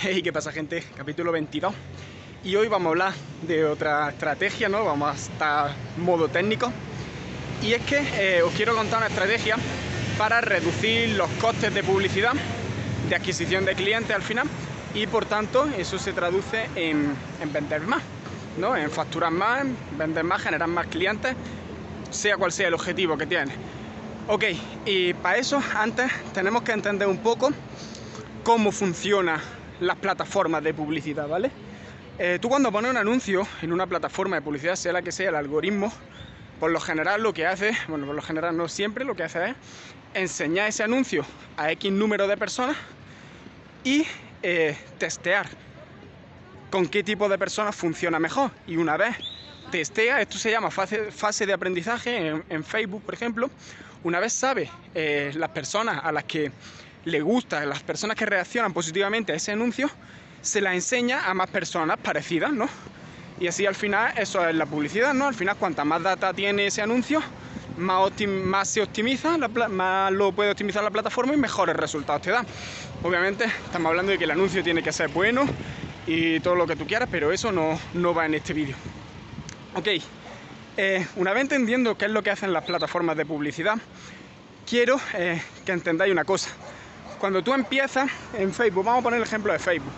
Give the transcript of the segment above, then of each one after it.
Hey, ¿qué pasa gente? Capítulo 22. Y hoy vamos a hablar de otra estrategia, ¿no? Vamos a estar modo técnico. Y es que eh, os quiero contar una estrategia para reducir los costes de publicidad, de adquisición de clientes al final. Y por tanto, eso se traduce en, en vender más, ¿no? En facturar más, en vender más, generar más clientes, sea cual sea el objetivo que tienes. Ok, y para eso antes tenemos que entender un poco cómo funciona las plataformas de publicidad, ¿vale? Eh, tú cuando pones un anuncio en una plataforma de publicidad, sea la que sea el algoritmo, por lo general lo que hace, bueno, por lo general no siempre, lo que hace es enseñar ese anuncio a X número de personas y eh, testear con qué tipo de personas funciona mejor. Y una vez testea, esto se llama fase, de aprendizaje en, en, Facebook, por ejemplo, una vez sabe eh, las personas a las que le gusta, las personas que reaccionan positivamente a ese anuncio, se la enseña a más personas parecidas, ¿no? Y así al final eso es la publicidad, ¿no? Al final cuanta más data tiene ese anuncio, más, se optimiza, más lo puede optimizar la plataforma y mejores resultados te da. Obviamente estamos hablando de que el anuncio tiene que ser bueno y todo lo que tú quieras, pero eso no, no va en este vídeo. Ok, eh, una vez entendiendo qué es lo que hacen las plataformas de publicidad, quiero eh, que entendáis una cosa cuando tú empiezas en Facebook, vamos a poner el ejemplo de Facebook.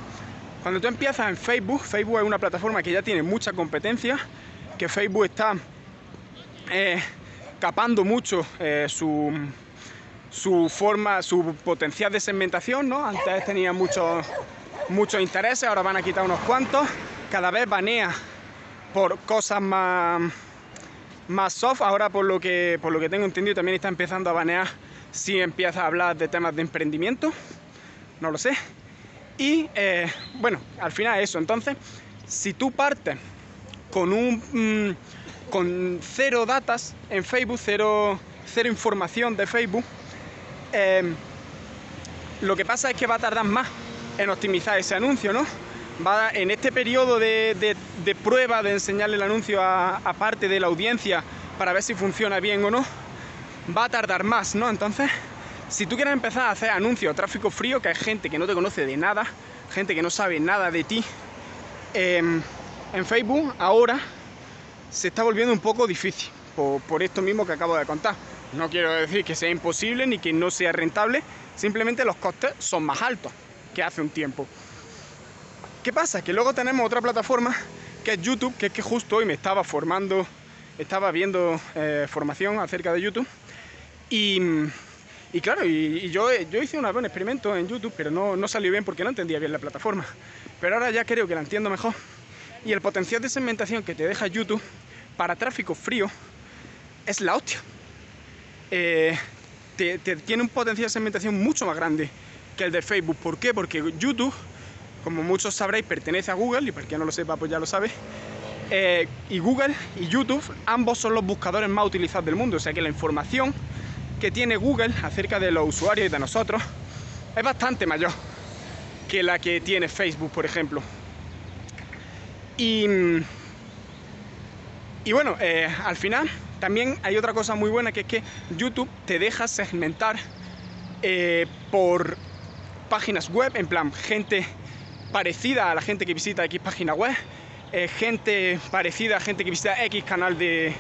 Cuando tú empiezas en Facebook, Facebook es una plataforma que ya tiene mucha competencia, que Facebook está eh, capando mucho eh, su, su, forma, su potencial de segmentación, ¿no? Antes tenía muchos muchos intereses, ahora van a quitar unos cuantos. Cada vez banea por cosas más, más soft. Ahora por lo que por lo que tengo entendido también está empezando a banear si empieza a hablar de temas de emprendimiento, no lo sé. Y eh, bueno, al final eso. Entonces, si tú partes con un mm, con cero datas en Facebook, cero, cero información de Facebook, eh, lo que pasa es que va a tardar más en optimizar ese anuncio, ¿no? Va en este periodo de, de, prueba de enseñarle el anuncio a parte de la audiencia para ver si funciona bien o no, va a tardar más, ¿no? Entonces, si tú quieres empezar a hacer anuncios, tráfico frío, que hay gente que no te conoce de nada, gente que no sabe nada de ti, em, en Facebook ahora se está volviendo un poco difícil, por, esto mismo que acabo de contar. No quiero decir que sea imposible ni que no sea rentable, simplemente los costes son más altos que hace un tiempo. ¿Qué pasa? Que luego tenemos otra plataforma que es YouTube, que es que justo hoy me estaba formando, estaba viendo eh, formación acerca de YouTube y, claro, y, yo, yo hice un buen experimento en YouTube, pero no, no salió bien porque no entendía bien la plataforma. Pero ahora ya creo que la entiendo mejor. Y el potencial de segmentación que te deja YouTube para tráfico frío es la hostia. Eh, te, tiene un potencial de segmentación mucho más grande que el de Facebook. ¿Por qué? Porque YouTube, como muchos sabréis, pertenece a Google, y para quien no lo sepa, pues ya lo sabe. Eh, y Google y YouTube, ambos son los buscadores más utilizados del mundo. O sea que la información que tiene Google acerca de los usuarios y de nosotros es bastante mayor que la que tiene Facebook, por ejemplo. Y, y bueno, eh, al final también hay otra cosa muy buena que es que YouTube te deja segmentar eh, por páginas web, en plan gente parecida a la gente que visita X página web, eh, gente parecida gente que visita X canal de,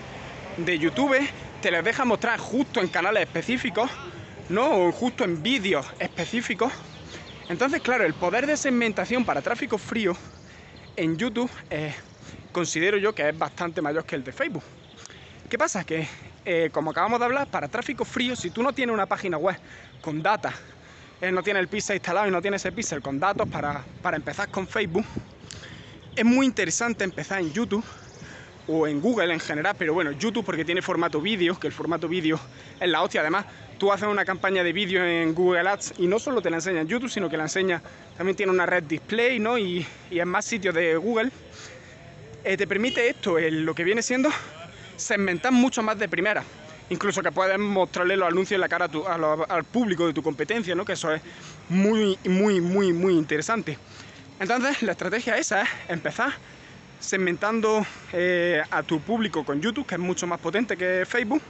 de YouTube, te les deja mostrar justo en canales específicos, ¿no? O justo en vídeos específicos. Entonces, claro, el poder de segmentación para tráfico frío en YouTube considero yo que es bastante mayor que el de Facebook. ¿Qué pasa? Que, eh, como acabamos de hablar, para tráfico frío, si tú no tienes una página web con data, eh, no tienes el pixel instalado y no tienes ese pixel con datos para, para empezar con Facebook, es muy interesante empezar en YouTube o en Google en general, pero bueno, YouTube porque tiene formato vídeo, que el formato vídeo es la hostia. Además, tú haces una campaña de vídeo en Google Ads y no solo te la enseña en YouTube, sino que la enseña, también tiene una red display, ¿no? Y, en más sitios de Google. Eh, te permite esto, lo que viene siendo segmentar mucho más de primera. Incluso que puedes mostrarle los anuncios en la cara al público de tu competencia, ¿no? Que eso es muy, muy, muy, muy interesante. Entonces, la estrategia esa es empezar segmentando eh, a tu público con YouTube, que es mucho más potente que Facebook.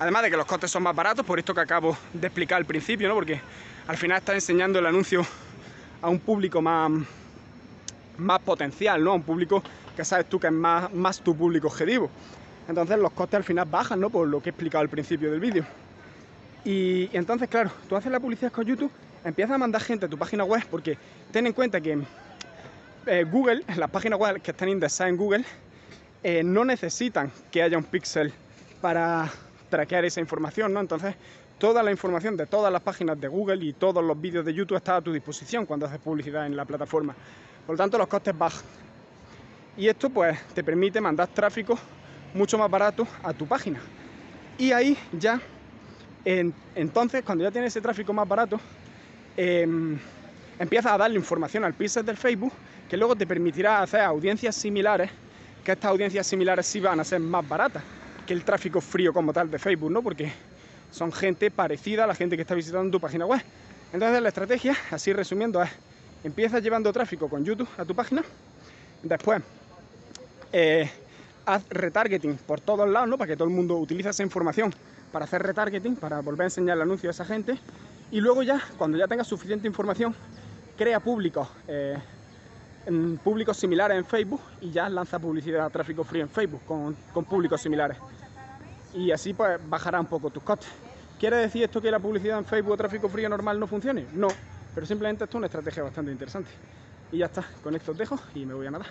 Además de que los costes son más baratos, por esto que acabo de explicar al principio, ¿no? Porque al final estás enseñando el anuncio a un público más, más potencial, ¿no? A un público que sabes tú que es más tu público objetivo. Entonces los costes al final bajan, ¿no? Por lo que he explicado al principio del vídeo. Y, entonces, claro, tú haces la publicidad con YouTube, empiezas a mandar gente a tu página web, porque ten en cuenta que eh, Google, las páginas web que están indexadas en Google, eh, no necesitan que haya un pixel para traquear esa información, ¿no? Entonces, toda la información de todas las páginas de Google y todos los vídeos de YouTube está a tu disposición cuando haces publicidad en la plataforma. Por lo tanto, los costes bajan. Y esto pues te permite mandar tráfico mucho más barato a tu página. Y ahí ya, entonces, cuando ya tienes ese tráfico más barato, em, empiezas a darle información al pixel del Facebook que luego te permitirá hacer audiencias similares, que estas audiencias similares sí van a ser más baratas que el tráfico frío como tal de Facebook, ¿no? Porque son gente parecida a la gente que está visitando tu página web. Entonces la estrategia, así resumiendo, es empiezas llevando tráfico con YouTube a tu página, después eh, haz retargeting por todos lados, ¿no? Para que todo el mundo utilice esa información para hacer retargeting, para volver a enseñar el anuncio a esa gente. Y luego ya, cuando ya tengas suficiente información, crea públicos, eh, públicos similares en Facebook y ya lanza publicidad, tráfico frío en Facebook con, con públicos similares. Y así pues bajará un poco tus costes. ¿Quiere decir esto que la publicidad en Facebook o tráfico frío normal no funcione? No, pero simplemente esto es una estrategia bastante interesante. Y ya está, con esto os dejo y me voy a nadar.